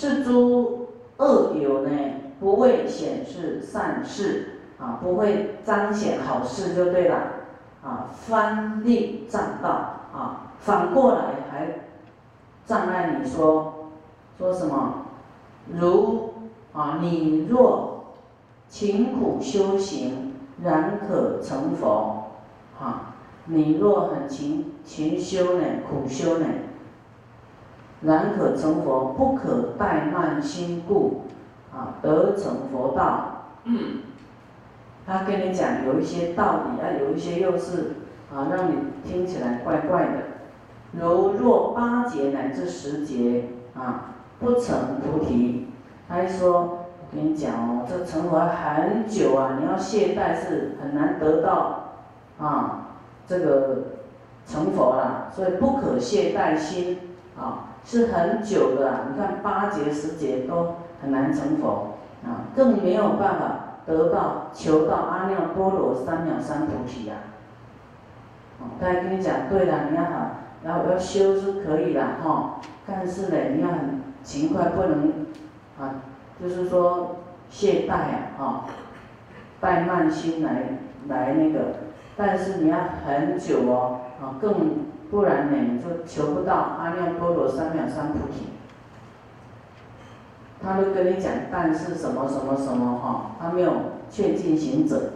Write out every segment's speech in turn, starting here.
是诸恶友呢，不会显示善事啊，不会彰显好事就对了啊，翻利障道啊，反过来还障碍你说说什么？如啊，你若勤苦修行，然可成佛啊。你若很勤勤修呢，苦修呢，然可成佛，不可怠慢心故，啊，得成佛道。嗯，他跟你讲有一些道理啊，有一些又是啊，让你听起来怪怪的。如若八节乃至十节啊，不成菩提，他一说，我跟你讲哦，这成佛很久啊，你要懈怠是很难得到啊。这个成佛了，所以不可懈怠心啊，是很久的。你看八劫十劫都很难成佛啊，更没有办法得到求到阿耨多罗三藐三菩提呀。哦，刚才跟你讲对了，你要好，然后要修是可以的哈，但是呢，你要很勤快，不能啊，就是说懈怠啊，哈，怠慢心来来那个。但是你要很久哦，啊，更不然呢，你就求不到阿耨多罗三藐三菩提。他都跟你讲，但是什么什么什么哈，他没有劝进行者，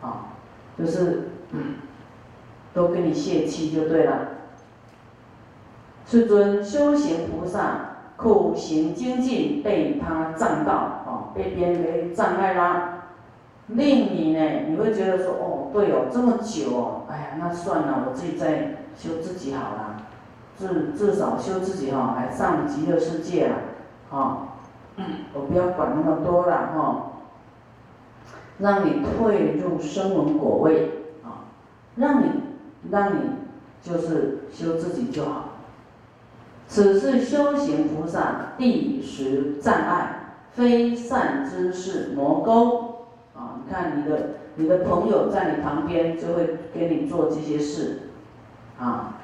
啊，就是都跟你泄气就对了。世尊修行菩萨苦行精进被他障道，啊，被别人给障碍啦。令你呢，你会觉得说，哦，对哦，这么久哦，哎呀，那算了，我自己再修自己好了，至至少修自己哈，还上极乐世界了，哈，我不要管那么多了哈，让你退入声闻果位啊，让你让你就是修自己就好。此是修行菩萨第十障碍，非善之事魔钩。看你的，你的朋友在你旁边就会给你做这些事，啊，